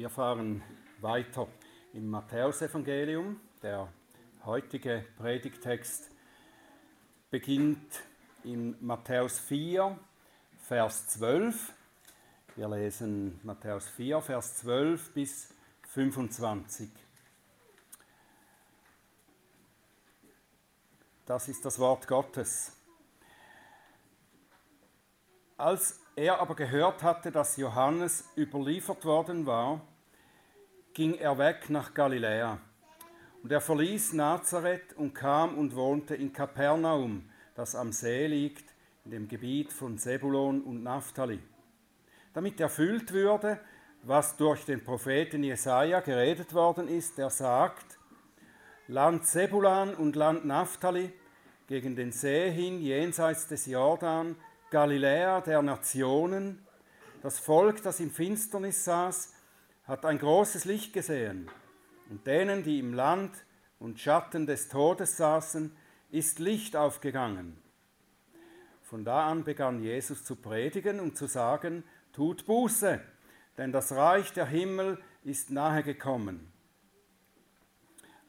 Wir fahren weiter im Matthäusevangelium. Der heutige Predigtext beginnt in Matthäus 4, Vers 12. Wir lesen Matthäus 4, Vers 12 bis 25. Das ist das Wort Gottes. Als er aber gehört hatte, dass Johannes überliefert worden war, ging er weg nach Galiläa. Und er verließ Nazareth und kam und wohnte in Kapernaum, das am See liegt, in dem Gebiet von Sebulon und Naphtali, damit erfüllt würde, was durch den Propheten Jesaja geredet worden ist, der sagt: Land Sebulan und Land Naphtali, gegen den See hin, jenseits des Jordan, Galiläa der Nationen, das Volk, das in Finsternis saß, hat ein großes Licht gesehen. Und denen, die im Land und Schatten des Todes saßen, ist Licht aufgegangen. Von da an begann Jesus zu predigen und zu sagen, tut Buße, denn das Reich der Himmel ist nahe gekommen.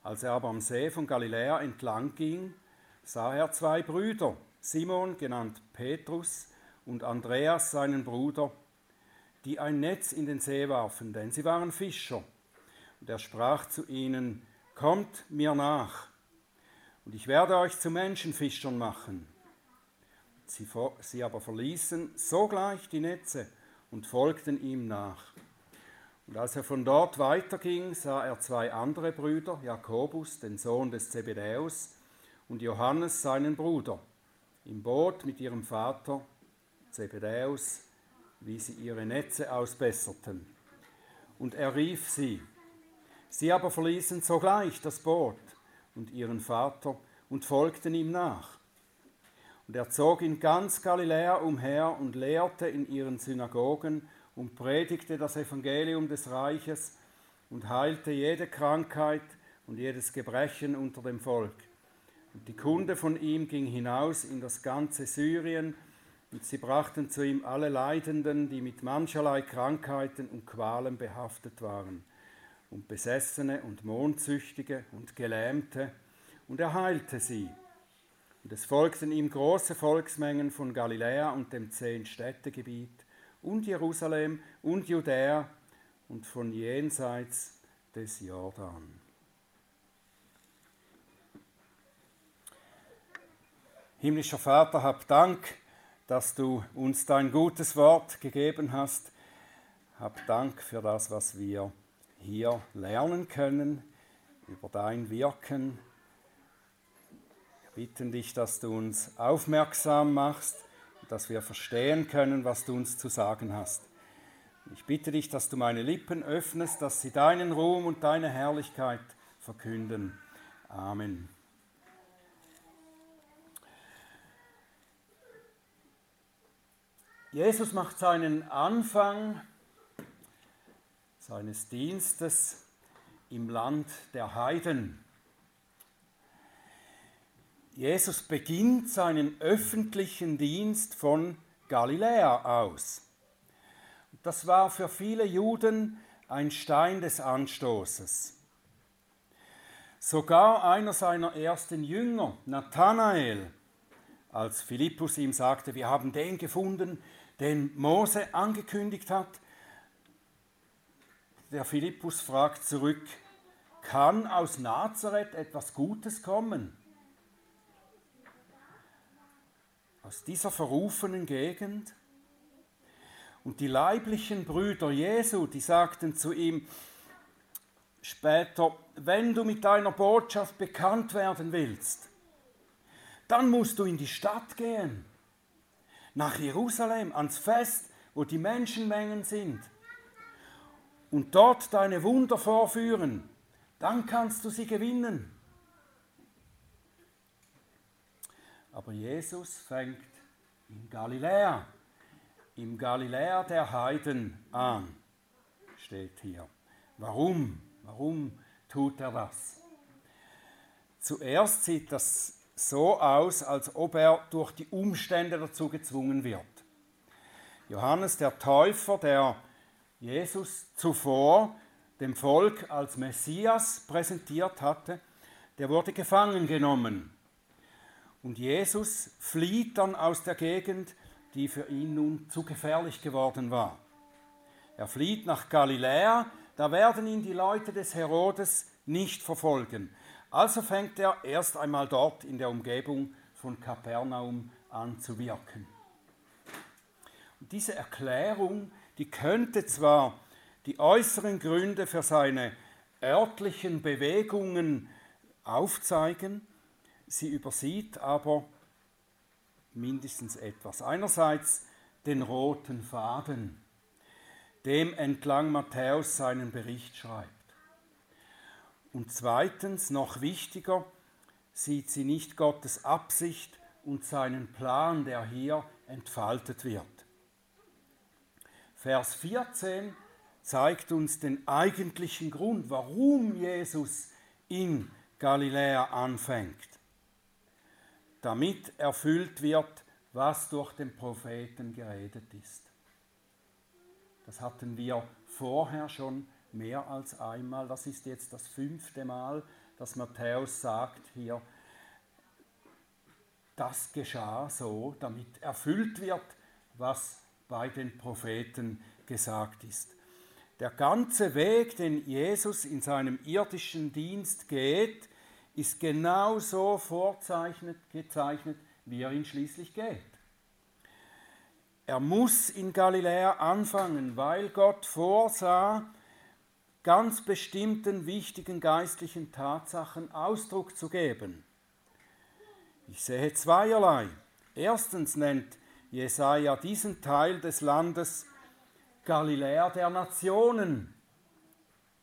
Als er aber am See von Galiläa entlang ging, sah er zwei Brüder, Simon genannt Petrus und Andreas seinen Bruder, die ein Netz in den See warfen, denn sie waren Fischer. Und er sprach zu ihnen, Kommt mir nach, und ich werde euch zu Menschenfischern machen. Sie, sie aber verließen sogleich die Netze und folgten ihm nach. Und als er von dort weiterging, sah er zwei andere Brüder, Jakobus, den Sohn des Zebedäus, und Johannes, seinen Bruder, im Boot mit ihrem Vater Zebedäus, wie sie ihre Netze ausbesserten. Und er rief sie. Sie aber verließen sogleich das Boot und ihren Vater und folgten ihm nach. Und er zog in ganz Galiläa umher und lehrte in ihren Synagogen und predigte das Evangelium des Reiches und heilte jede Krankheit und jedes Gebrechen unter dem Volk. Und die Kunde von ihm ging hinaus in das ganze Syrien und sie brachten zu ihm alle Leidenden, die mit mancherlei Krankheiten und Qualen behaftet waren, und Besessene und Mondsüchtige und Gelähmte, und er heilte sie. Und es folgten ihm große Volksmengen von Galiläa und dem Zehn-Städtegebiet und Jerusalem und Judäa und von jenseits des Jordan. Himmlischer Vater, hab Dank dass du uns dein gutes Wort gegeben hast. Hab Dank für das, was wir hier lernen können, über dein Wirken. Wir bitten dich, dass du uns aufmerksam machst, dass wir verstehen können, was du uns zu sagen hast. Ich bitte dich, dass du meine Lippen öffnest, dass sie deinen Ruhm und deine Herrlichkeit verkünden. Amen. Jesus macht seinen Anfang seines Dienstes im Land der Heiden. Jesus beginnt seinen öffentlichen Dienst von Galiläa aus. Das war für viele Juden ein Stein des Anstoßes. Sogar einer seiner ersten Jünger, Nathanael, als Philippus ihm sagte, wir haben den gefunden, den Mose angekündigt hat. Der Philippus fragt zurück, kann aus Nazareth etwas Gutes kommen? Aus dieser verrufenen Gegend? Und die leiblichen Brüder Jesu, die sagten zu ihm später, wenn du mit deiner Botschaft bekannt werden willst, dann musst du in die Stadt gehen nach Jerusalem, ans Fest, wo die Menschenmengen sind und dort deine Wunder vorführen, dann kannst du sie gewinnen. Aber Jesus fängt in Galiläa, im Galiläa der Heiden an, steht hier. Warum? Warum tut er das? Zuerst sieht das so aus, als ob er durch die Umstände dazu gezwungen wird. Johannes der Täufer, der Jesus zuvor dem Volk als Messias präsentiert hatte, der wurde gefangen genommen. Und Jesus flieht dann aus der Gegend, die für ihn nun zu gefährlich geworden war. Er flieht nach Galiläa, da werden ihn die Leute des Herodes nicht verfolgen. Also fängt er erst einmal dort in der Umgebung von Kapernaum an zu wirken. Und diese Erklärung, die könnte zwar die äußeren Gründe für seine örtlichen Bewegungen aufzeigen, sie übersieht aber mindestens etwas. Einerseits den roten Faden, dem entlang Matthäus seinen Bericht schreibt. Und zweitens, noch wichtiger, sieht sie nicht Gottes Absicht und seinen Plan, der hier entfaltet wird. Vers 14 zeigt uns den eigentlichen Grund, warum Jesus in Galiläa anfängt. Damit erfüllt wird, was durch den Propheten geredet ist. Das hatten wir vorher schon mehr als einmal. Das ist jetzt das fünfte Mal, dass Matthäus sagt hier, das geschah so, damit erfüllt wird, was bei den Propheten gesagt ist. Der ganze Weg, den Jesus in seinem irdischen Dienst geht, ist genau so vorzeichnet, gezeichnet, wie er ihn schließlich geht. Er muss in Galiläa anfangen, weil Gott vorsah, ganz bestimmten wichtigen geistlichen Tatsachen Ausdruck zu geben. Ich sehe zweierlei. Erstens nennt Jesaja diesen Teil des Landes Galiläa der Nationen,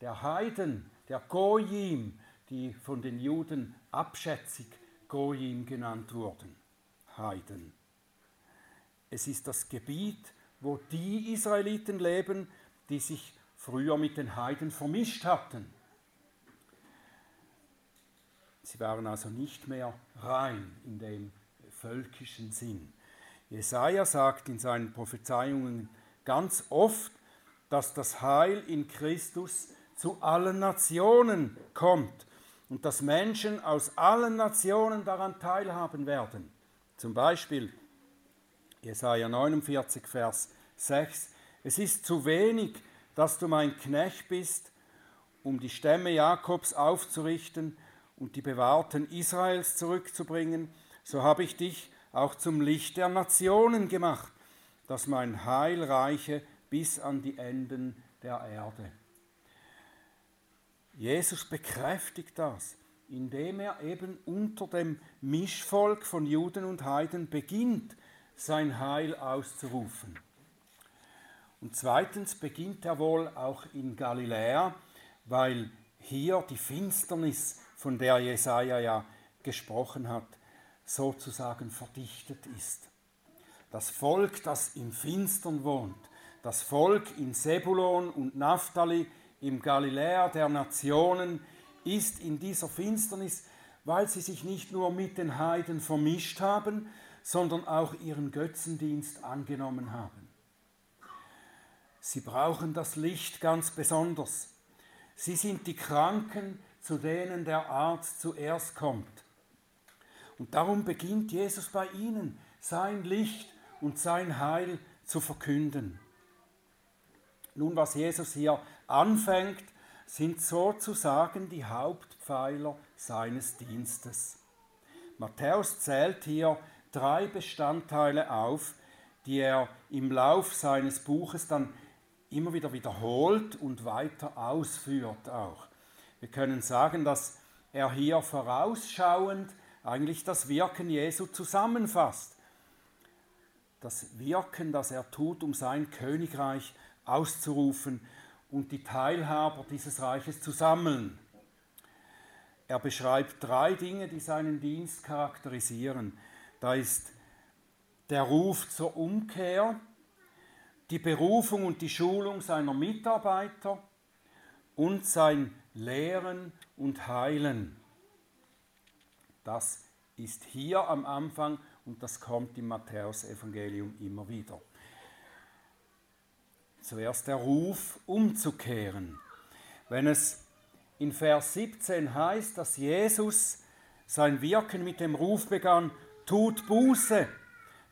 der Heiden, der Goyim, die von den Juden abschätzig Goyim genannt wurden. Heiden. Es ist das Gebiet, wo die Israeliten leben, die sich früher mit den Heiden vermischt hatten. Sie waren also nicht mehr rein in dem völkischen Sinn. Jesaja sagt in seinen Prophezeiungen ganz oft, dass das Heil in Christus zu allen Nationen kommt und dass Menschen aus allen Nationen daran teilhaben werden. Zum Beispiel Jesaja 49, Vers 6. Es ist zu wenig, dass du mein Knecht bist, um die Stämme Jakobs aufzurichten und die Bewahrten Israels zurückzubringen. So habe ich dich auch zum Licht der Nationen gemacht dass mein Heil reiche bis an die Enden der Erde. Jesus bekräftigt das, indem er eben unter dem Mischvolk von Juden und Heiden beginnt, sein Heil auszurufen. Und zweitens beginnt er wohl auch in Galiläa, weil hier die Finsternis, von der Jesaja ja gesprochen hat, sozusagen verdichtet ist das Volk, das im Finstern wohnt, das Volk in Sebulon und Naphtali, im Galiläa der Nationen, ist in dieser Finsternis, weil sie sich nicht nur mit den Heiden vermischt haben, sondern auch ihren Götzendienst angenommen haben. Sie brauchen das Licht ganz besonders. Sie sind die Kranken, zu denen der Arzt zuerst kommt. Und darum beginnt Jesus bei ihnen, sein Licht und sein Heil zu verkünden. Nun, was Jesus hier anfängt, sind sozusagen die Hauptpfeiler seines Dienstes. Matthäus zählt hier drei Bestandteile auf, die er im Lauf seines Buches dann immer wieder wiederholt und weiter ausführt auch. Wir können sagen, dass er hier vorausschauend eigentlich das Wirken Jesu zusammenfasst das Wirken, das er tut, um sein Königreich auszurufen und die Teilhaber dieses Reiches zu sammeln. Er beschreibt drei Dinge, die seinen Dienst charakterisieren. Da ist der Ruf zur Umkehr, die Berufung und die Schulung seiner Mitarbeiter und sein Lehren und Heilen. Das ist hier am Anfang und das kommt im Matthäusevangelium immer wieder. zuerst der Ruf, umzukehren. Wenn es in Vers 17 heißt, dass Jesus sein Wirken mit dem Ruf begann, tut Buße,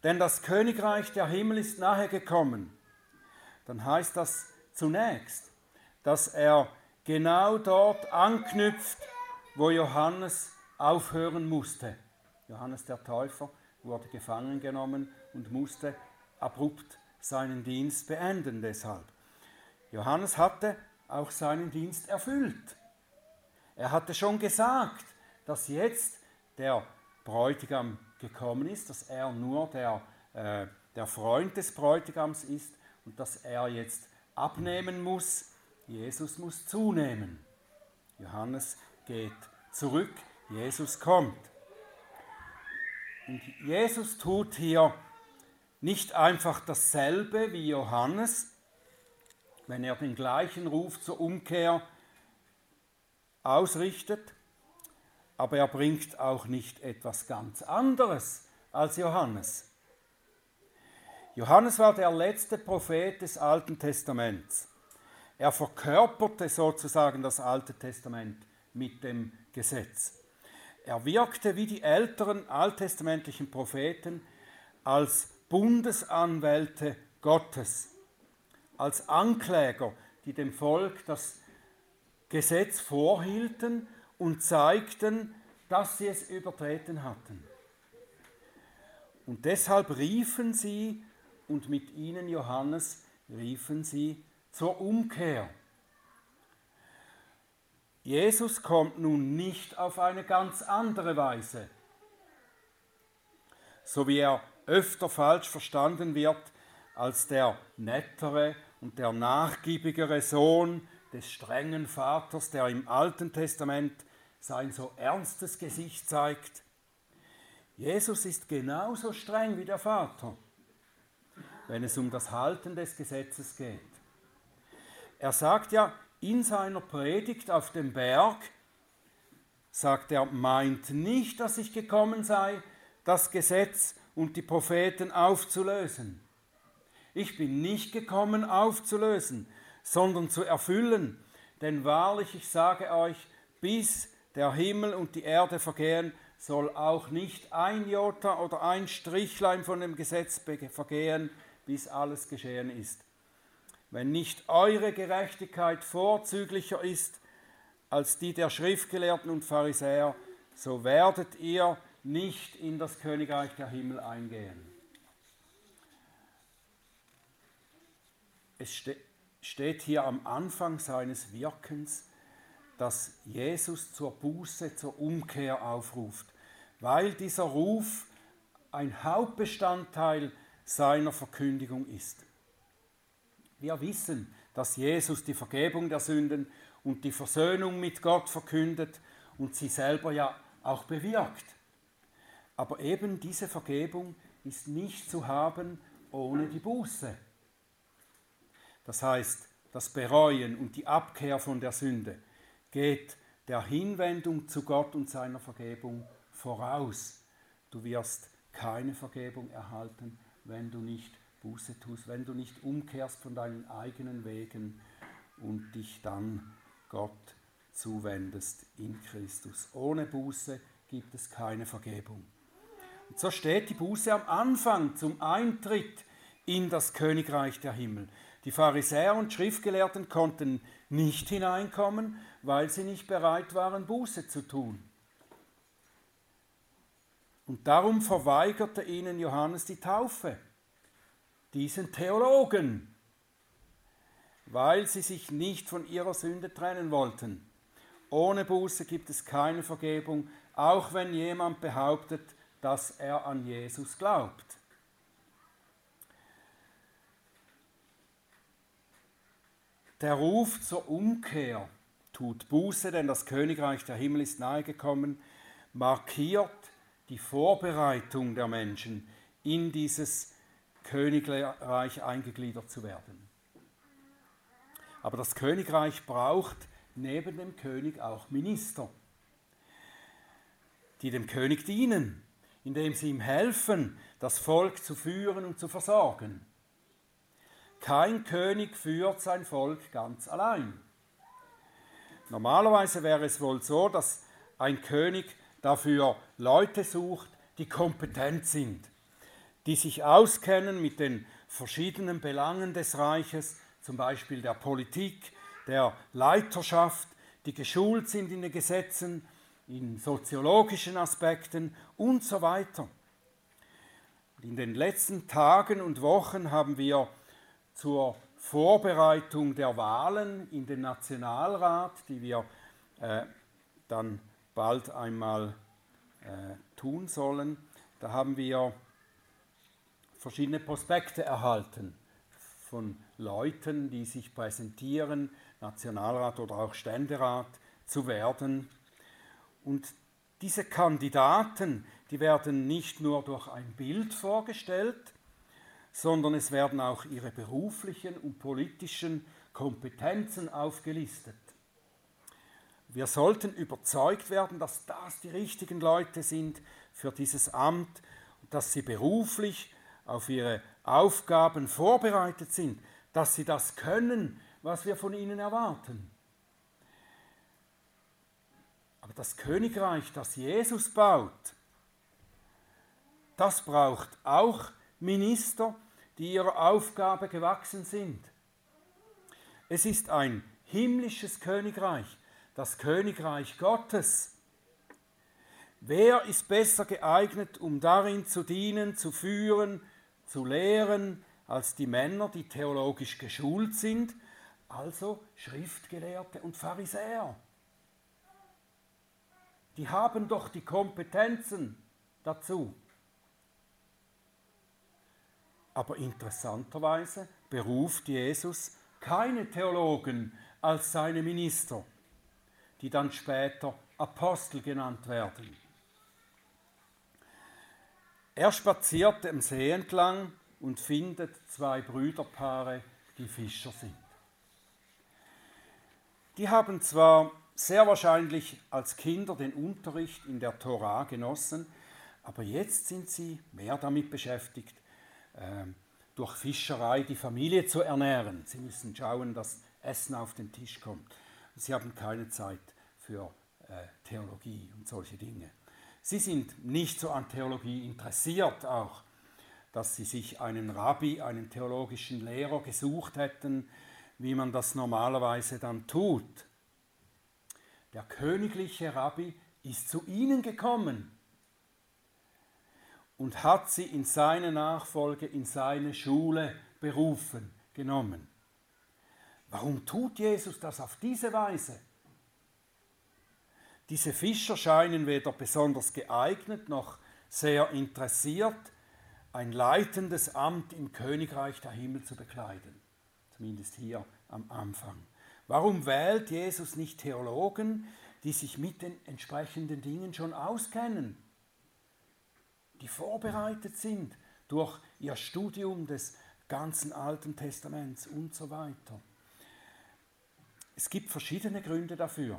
denn das Königreich der Himmel ist nahe gekommen, dann heißt das zunächst, dass er genau dort anknüpft, wo Johannes aufhören musste. Johannes der Täufer wurde gefangen genommen und musste abrupt seinen Dienst beenden deshalb. Johannes hatte auch seinen Dienst erfüllt. Er hatte schon gesagt, dass jetzt der Bräutigam gekommen ist, dass er nur der, äh, der Freund des Bräutigams ist und dass er jetzt abnehmen muss. Jesus muss zunehmen. Johannes geht zurück, Jesus kommt. Und Jesus tut hier nicht einfach dasselbe wie Johannes, wenn er den gleichen Ruf zur Umkehr ausrichtet, aber er bringt auch nicht etwas ganz anderes als Johannes. Johannes war der letzte Prophet des Alten Testaments. Er verkörperte sozusagen das Alte Testament mit dem Gesetz. Er wirkte wie die älteren alttestamentlichen Propheten als Bundesanwälte Gottes, als Ankläger, die dem Volk das Gesetz vorhielten und zeigten, dass sie es übertreten hatten. Und deshalb riefen sie, und mit ihnen Johannes, riefen sie zur Umkehr. Jesus kommt nun nicht auf eine ganz andere Weise, so wie er öfter falsch verstanden wird als der nettere und der nachgiebigere Sohn des strengen Vaters, der im Alten Testament sein so ernstes Gesicht zeigt. Jesus ist genauso streng wie der Vater, wenn es um das Halten des Gesetzes geht. Er sagt ja in seiner Predigt auf dem Berg, sagt er, meint nicht, dass ich gekommen sei, das Gesetz und die Propheten aufzulösen. Ich bin nicht gekommen aufzulösen, sondern zu erfüllen. Denn wahrlich, ich sage euch, bis der Himmel und die Erde vergehen, soll auch nicht ein Jota oder ein Strichlein von dem Gesetz vergehen, bis alles geschehen ist. Wenn nicht eure Gerechtigkeit vorzüglicher ist als die der Schriftgelehrten und Pharisäer, so werdet ihr nicht in das Königreich der Himmel eingehen. Es steht steht hier am Anfang seines Wirkens, dass Jesus zur Buße, zur Umkehr aufruft, weil dieser Ruf ein Hauptbestandteil seiner Verkündigung ist. Wir wissen, dass Jesus die Vergebung der Sünden und die Versöhnung mit Gott verkündet und sie selber ja auch bewirkt. Aber eben diese Vergebung ist nicht zu haben ohne die Buße. Das heißt, das Bereuen und die Abkehr von der Sünde geht der Hinwendung zu Gott und seiner Vergebung voraus. Du wirst keine Vergebung erhalten, wenn du nicht Buße tust, wenn du nicht umkehrst von deinen eigenen Wegen und dich dann Gott zuwendest in Christus. Ohne Buße gibt es keine Vergebung. Und so steht die Buße am Anfang zum Eintritt in das Königreich der Himmel. Die Pharisäer und Schriftgelehrten konnten nicht hineinkommen, weil sie nicht bereit waren, Buße zu tun. Und darum verweigerte ihnen Johannes die Taufe, diesen Theologen, weil sie sich nicht von ihrer Sünde trennen wollten. Ohne Buße gibt es keine Vergebung, auch wenn jemand behauptet, dass er an Jesus glaubt. Der Ruf zur Umkehr tut Buße, denn das Königreich der Himmel ist nahegekommen, markiert die Vorbereitung der Menschen, in dieses Königreich eingegliedert zu werden. Aber das Königreich braucht neben dem König auch Minister, die dem König dienen, indem sie ihm helfen, das Volk zu führen und zu versorgen. kein König führt sein Volk ganz allein. Normalerweise wäre es wohl so, dass ein König dafür Leute sucht, die kompetent sind, die sich auskennen mit den verschiedenen Belangen des Reiches, zum Beispiel der Politik, der Leiterschaft, die geschult sind in den Gesetzen, in soziologischen Aspekten und so weiter. In den letzten Tagen und Wochen haben wir zur Vorbereitung der Wahlen in den Nationalrat, die wir äh, dann bald einmal äh, tun sollen, da haben wir verschiedene Prospekte erhalten von Leuten, die sich präsentieren, Nationalrat oder auch Ständerat zu werden. Und diese Kandidaten, die werden nicht nur durch ein Bild vorgestellt, sondern es werden auch ihre beruflichen und politischen Kompetenzen aufgelistet. Wir sollten überzeugt werden, dass das die richtigen Leute sind für dieses Amt dass sie beruflich auf ihre Aufgaben vorbereitet sind, dass sie das können, was wir von ihnen erwarten. Aber das Königreich, das Jesus baut, das braucht auch Minister, die ihrer Aufgabe gewachsen sind. Es ist ein himmlisches Königreich, das Königreich Gottes. Wer ist besser geeignet, um darin zu dienen, zu führen, zu lehren, als die Männer, die theologisch geschult sind, also Schriftgelehrte und Pharisäer? Die haben doch die Kompetenzen dazu. Aber interessanterweise beruft Jesus keine Theologen als seine Minister, die dann später Apostel genannt werden. Er spaziert am See entlang und findet zwei Brüderpaare, die Fischer sind. Die haben zwar sehr wahrscheinlich als Kinder den Unterricht in der Tora genossen, aber jetzt sind sie mehr damit beschäftigt, ähm, durch Fischerei die Familie zu ernähren. Sie müssen schauen, dass Essen auf den Tisch kommt. Sie haben keine Zeit für äh, Theologie und solche Dinge. Sie sind nicht so an Theologie interessiert auch, dass sie sich einen Rabbi, einen theologischen Lehrer gesucht hätten, wie man das normalerweise dann tut. Der königliche Rabbi ist zu ihnen gekommen und hat sie in seine Nachfolge, in seine Schule berufen, genommen. Warum tut Jesus das auf diese Weise? Diese Fischer scheinen weder besonders geeignet noch sehr interessiert, ein leitendes Amt im Königreich der Himmel zu bekleiden, zumindest hier am Anfang. Warum wählt Jesus nicht Theologen, die sich mit den entsprechenden Dingen schon auskennen? die vorbereitet sind durch ihr Studium des ganzen Alten Testaments und so weiter. Es gibt verschiedene Gründe dafür.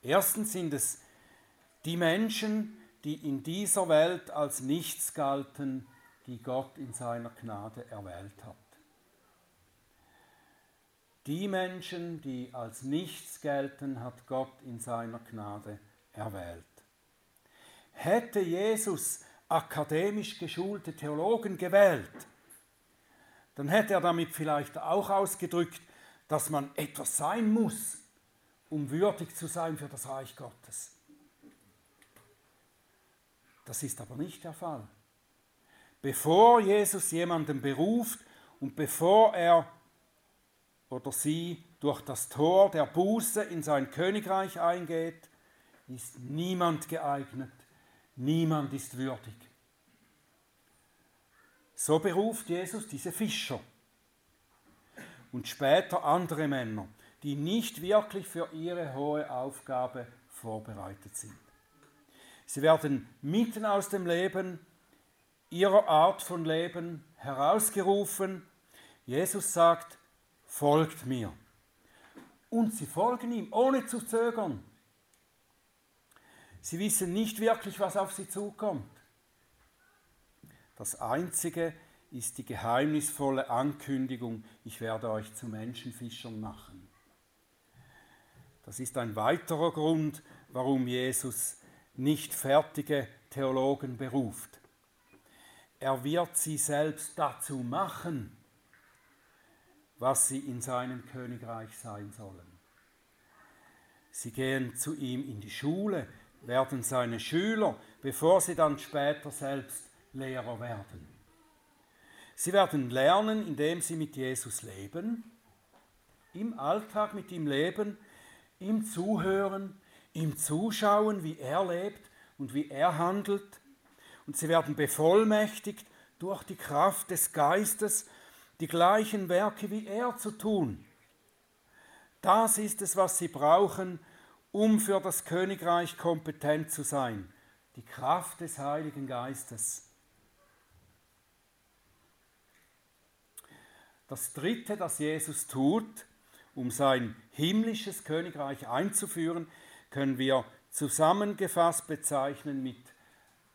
Erstens sind es die Menschen, die in dieser Welt als nichts galten, die Gott in seiner Gnade erwählt hat. Die Menschen, die als nichts gelten, hat Gott in seiner Gnade erwählt. Hätte Jesus akademisch geschulte Theologen gewählt, dann hätte er damit vielleicht auch ausgedrückt, dass man etwas sein muss, um würdig zu sein für das Reich Gottes. Das ist aber nicht der Fall. Bevor Jesus jemanden beruft und bevor er oder sie durch das Tor der Buße in sein Königreich eingeht, ist niemand geeignet, Niemand ist würdig. So beruft Jesus diese Fischer und später andere Männer, die nicht wirklich für ihre hohe Aufgabe vorbereitet sind. Sie werden mitten aus dem Leben, ihrer Art von Leben herausgerufen. Jesus sagt, folgt mir. Und sie folgen ihm, ohne zu zögern. Sie wissen nicht wirklich, was auf sie zukommt. Das Einzige ist die geheimnisvolle Ankündigung, ich werde euch zu Menschenfischern machen. Das ist ein weiterer Grund, warum Jesus nicht fertige Theologen beruft. Er wird sie selbst dazu machen, was sie in seinem Königreich sein sollen. Sie gehen zu ihm in die Schule, werden seine Schüler, bevor sie dann später selbst Lehrer werden. Sie werden lernen, indem sie mit Jesus leben, im Alltag mit ihm leben, ihm zuhören, ihm zuschauen, wie er lebt und wie er handelt. Und sie werden bevollmächtigt durch die Kraft des Geistes, die gleichen Werke wie er zu tun. Das ist es, was sie brauchen, um für das Königreich kompetent zu sein. Die Kraft des Heiligen Geistes. Das Dritte, das Jesus tut, um sein himmlisches Königreich einzuführen, können wir zusammengefasst bezeichnen mit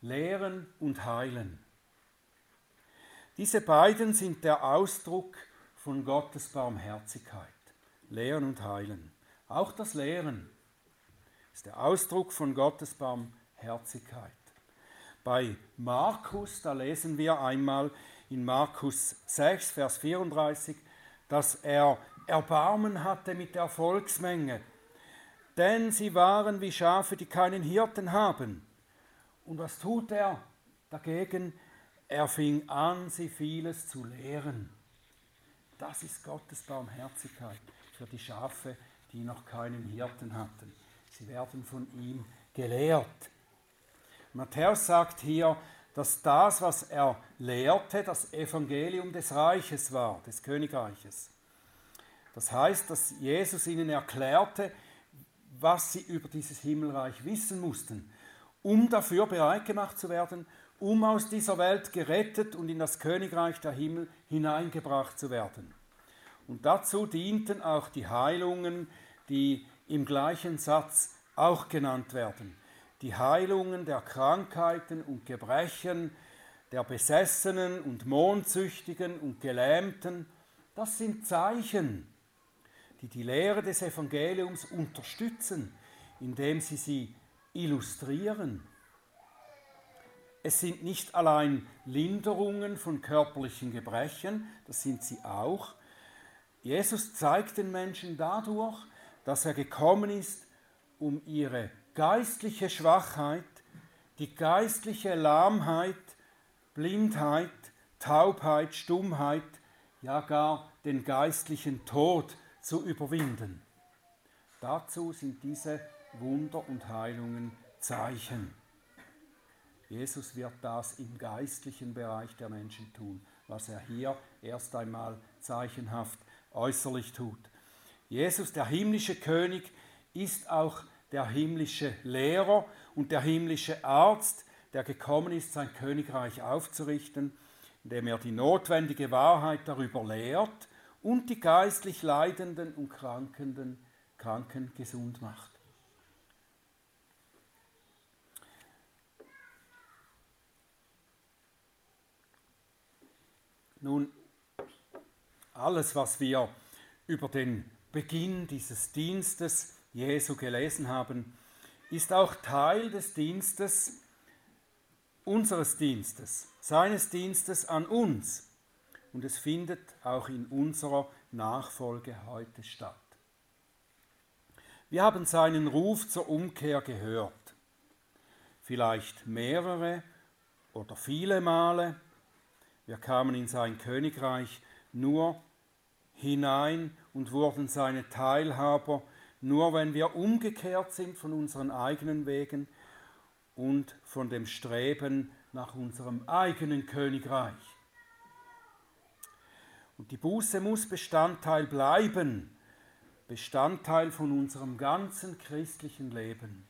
Lehren und Heilen. Diese beiden sind der Ausdruck von Gottes Barmherzigkeit. Lehren und Heilen. Auch das Lehren ist der Ausdruck von Gottes Barmherzigkeit. Bei Markus, da lesen wir einmal in Markus 6, Vers 34, dass er Erbarmen hatte mit der Volksmenge, denn sie waren wie Schafe, die keinen Hirten haben. Und was tut er dagegen? Er fing an, sie vieles zu lehren. Das ist Gottes Barmherzigkeit für die Schafe, die noch keinen Hirten hatten. Sie werden von ihm gelehrt. Matthäus sagt hier, dass das, was er lehrte, das Evangelium des Reiches war, des Königreiches. Das heißt, dass Jesus ihnen erklärte, was sie über dieses Himmelreich wissen mussten, um dafür bereit gemacht zu werden, um aus dieser Welt gerettet und in das Königreich der Himmel hineingebracht zu werden. Und dazu dienten auch die Heilungen, die im gleichen Satz auch genannt werden die Heilungen der Krankheiten und Gebrechen, der Besessenen und Mondsüchtigen und Gelähmten, das sind Zeichen, die die Lehre des Evangeliums unterstützen, indem sie sie illustrieren. Es sind nicht allein Linderungen von körperlichen Gebrechen, das sind sie auch. Jesus zeigt den Menschen dadurch, dass er gekommen ist, um ihre geistliche Schwachheit, die geistliche Lahmheit, Blindheit, Taubheit, Stummheit, ja gar den geistlichen Tod zu überwinden. Dazu sind diese Wunder und Heilungen Zeichen. Jesus wird das im geistlichen Bereich der Menschen tun, was er hier erst einmal zeichenhaft äußerlich tut. Jesus, der himmlische König, ist auch der himmlische Lehrer und der himmlische Arzt, der gekommen ist, sein Königreich aufzurichten, indem er die notwendige Wahrheit darüber lehrt und die geistlich Leidenden und Krankenden, Kranken gesund macht. Nun, alles, was wir über den Beginn dieses Dienstes Jesu gelesen haben, ist auch Teil des Dienstes, unseres Dienstes, seines Dienstes an uns. Und es findet auch in unserer Nachfolge heute statt. Wir haben seinen Ruf zur Umkehr gehört, vielleicht mehrere oder viele Male. Wir kamen in sein Königreich nur hinein und wurden seine Teilhaber nur wenn wir umgekehrt sind von unseren eigenen Wegen und von dem Streben nach unserem eigenen Königreich. Und die Buße muss Bestandteil bleiben, Bestandteil von unserem ganzen christlichen Leben.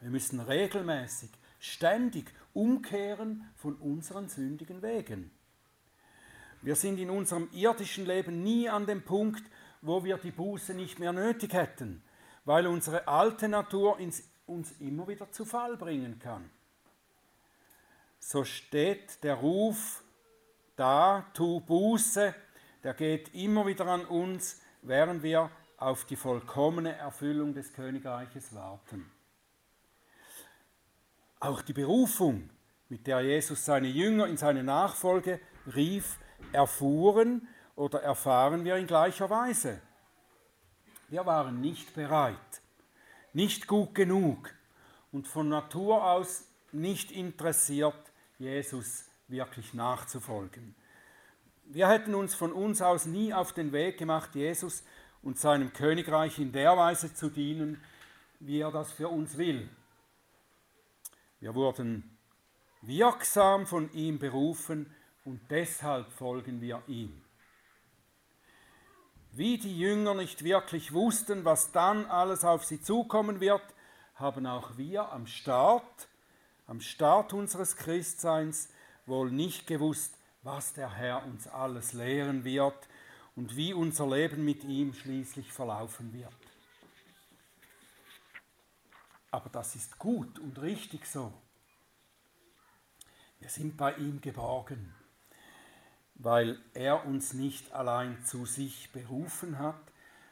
Wir müssen regelmäßig, ständig umkehren von unseren sündigen Wegen. Wir sind in unserem irdischen Leben nie an dem Punkt, wo wir die Buße nicht mehr nötig hätten, weil unsere alte Natur uns immer wieder zu Fall bringen kann. So steht der Ruf da, tu Buße, der geht immer wieder an uns, während wir auf die vollkommene Erfüllung des Königreiches warten. Auch die Berufung, mit der Jesus seine Jünger in seine Nachfolge rief, erfuhren oder erfahren wir in gleicher Weise. Wir waren nicht bereit, nicht gut genug und von Natur aus nicht interessiert, Jesus wirklich nachzufolgen. Wir hätten uns von uns aus nie auf den Weg gemacht, Jesus und seinem Königreich in der Weise zu dienen, wie er das für uns will. Wir wurden wirksam von ihm berufen und deshalb folgen wir ihm. Wie die Jünger nicht wirklich wussten, was dann alles auf sie zukommen wird, haben auch wir am Start, am Start unseres Christseins wohl nicht gewusst, was der Herr uns alles lehren wird und wie unser Leben mit ihm schließlich verlaufen wird. Aber das ist gut und richtig so. Wir sind bei ihm geborgen, weil er uns nicht allein zu sich berufen hat,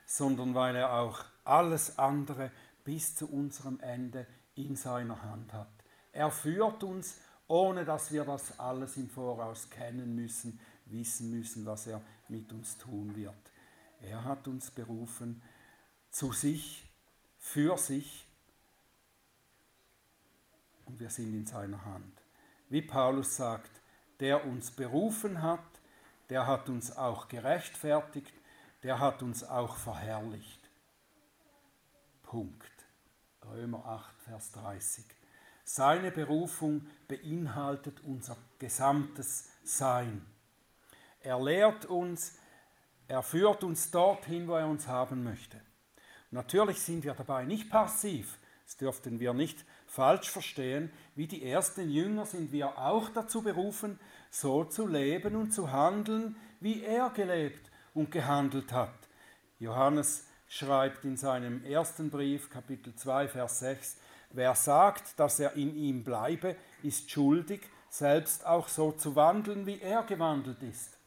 sondern weil er auch alles andere bis zu unserem Ende in seiner Hand hat. Er führt uns, ohne dass wir das alles im Voraus kennen müssen, wissen müssen, was er mit uns tun wird. Er hat uns berufen zu sich, für sich und wir sind in seiner Hand. Wie Paulus sagt, der uns berufen hat, der hat uns auch gerechtfertigt, der hat uns auch verherrlicht. Punkt. Römer 8, Vers 30. Seine Berufung beinhaltet unser gesamtes Sein. Er lehrt uns, er führt uns dorthin, wo er uns haben möchte. Natürlich sind wir dabei nicht passiv, das dürften wir nicht falsch verstehen. Wie die ersten Jünger sind wir auch dazu berufen, so zu leben und zu handeln, wie er gelebt und gehandelt hat. Johannes schreibt in seinem ersten Brief, Kapitel 2, Vers 6, wer sagt, dass er in ihm bleibe, ist schuldig, selbst auch so zu wandeln, wie er gewandelt ist.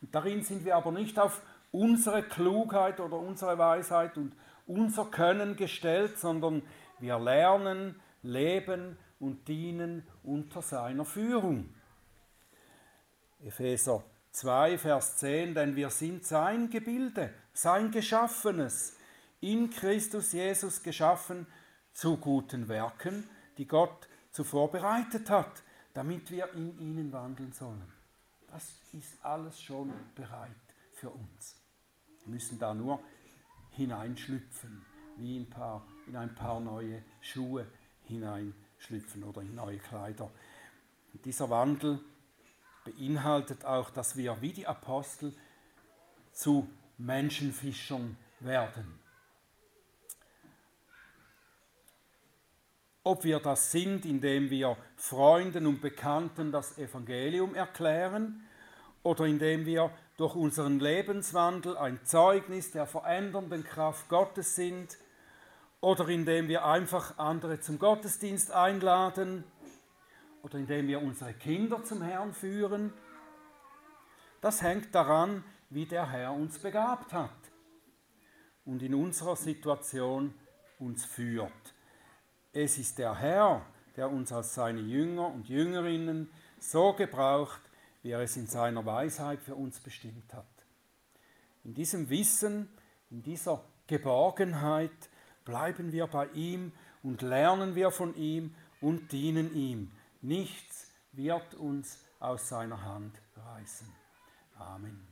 Und darin sind wir aber nicht auf unsere Klugheit oder unsere Weisheit und unser Können gestellt, sondern wir lernen, leben und dienen unter seiner Führung. Epheser 2, Vers 10, denn wir sind sein Gebilde, sein Geschaffenes, in Christus Jesus geschaffen zu guten Werken, die Gott zuvor bereitet hat, damit wir in ihnen wandeln sollen. Das ist alles schon bereit für uns. Wir müssen da nur hineinschlüpfen, wie ein paar, in ein paar neue Schuhe hineinschlüpfen oder in neue Kleider. Und dieser Wandel beinhaltet auch, dass wir wie die Apostel zu Menschenfischern werden. Ob wir das sind, indem wir Freunden und Bekannten das Evangelium erklären oder indem wir durch unseren Lebenswandel ein Zeugnis der verändernden Kraft Gottes sind oder indem wir einfach andere zum Gottesdienst einladen oder indem wir unsere Kinder zum Herrn führen. Das hängt daran, wie der Herr uns begabt hat und in unserer Situation uns führt. Es ist der Herr, der uns als seine Jünger und Jüngerinnen so gebraucht, wie er es in seiner Weisheit für uns bestimmt hat. In diesem Wissen, in dieser Geborgenheit bleiben wir bei ihm und lernen wir von ihm und dienen ihm. Nichts wird uns aus seiner Hand reißen. Amen.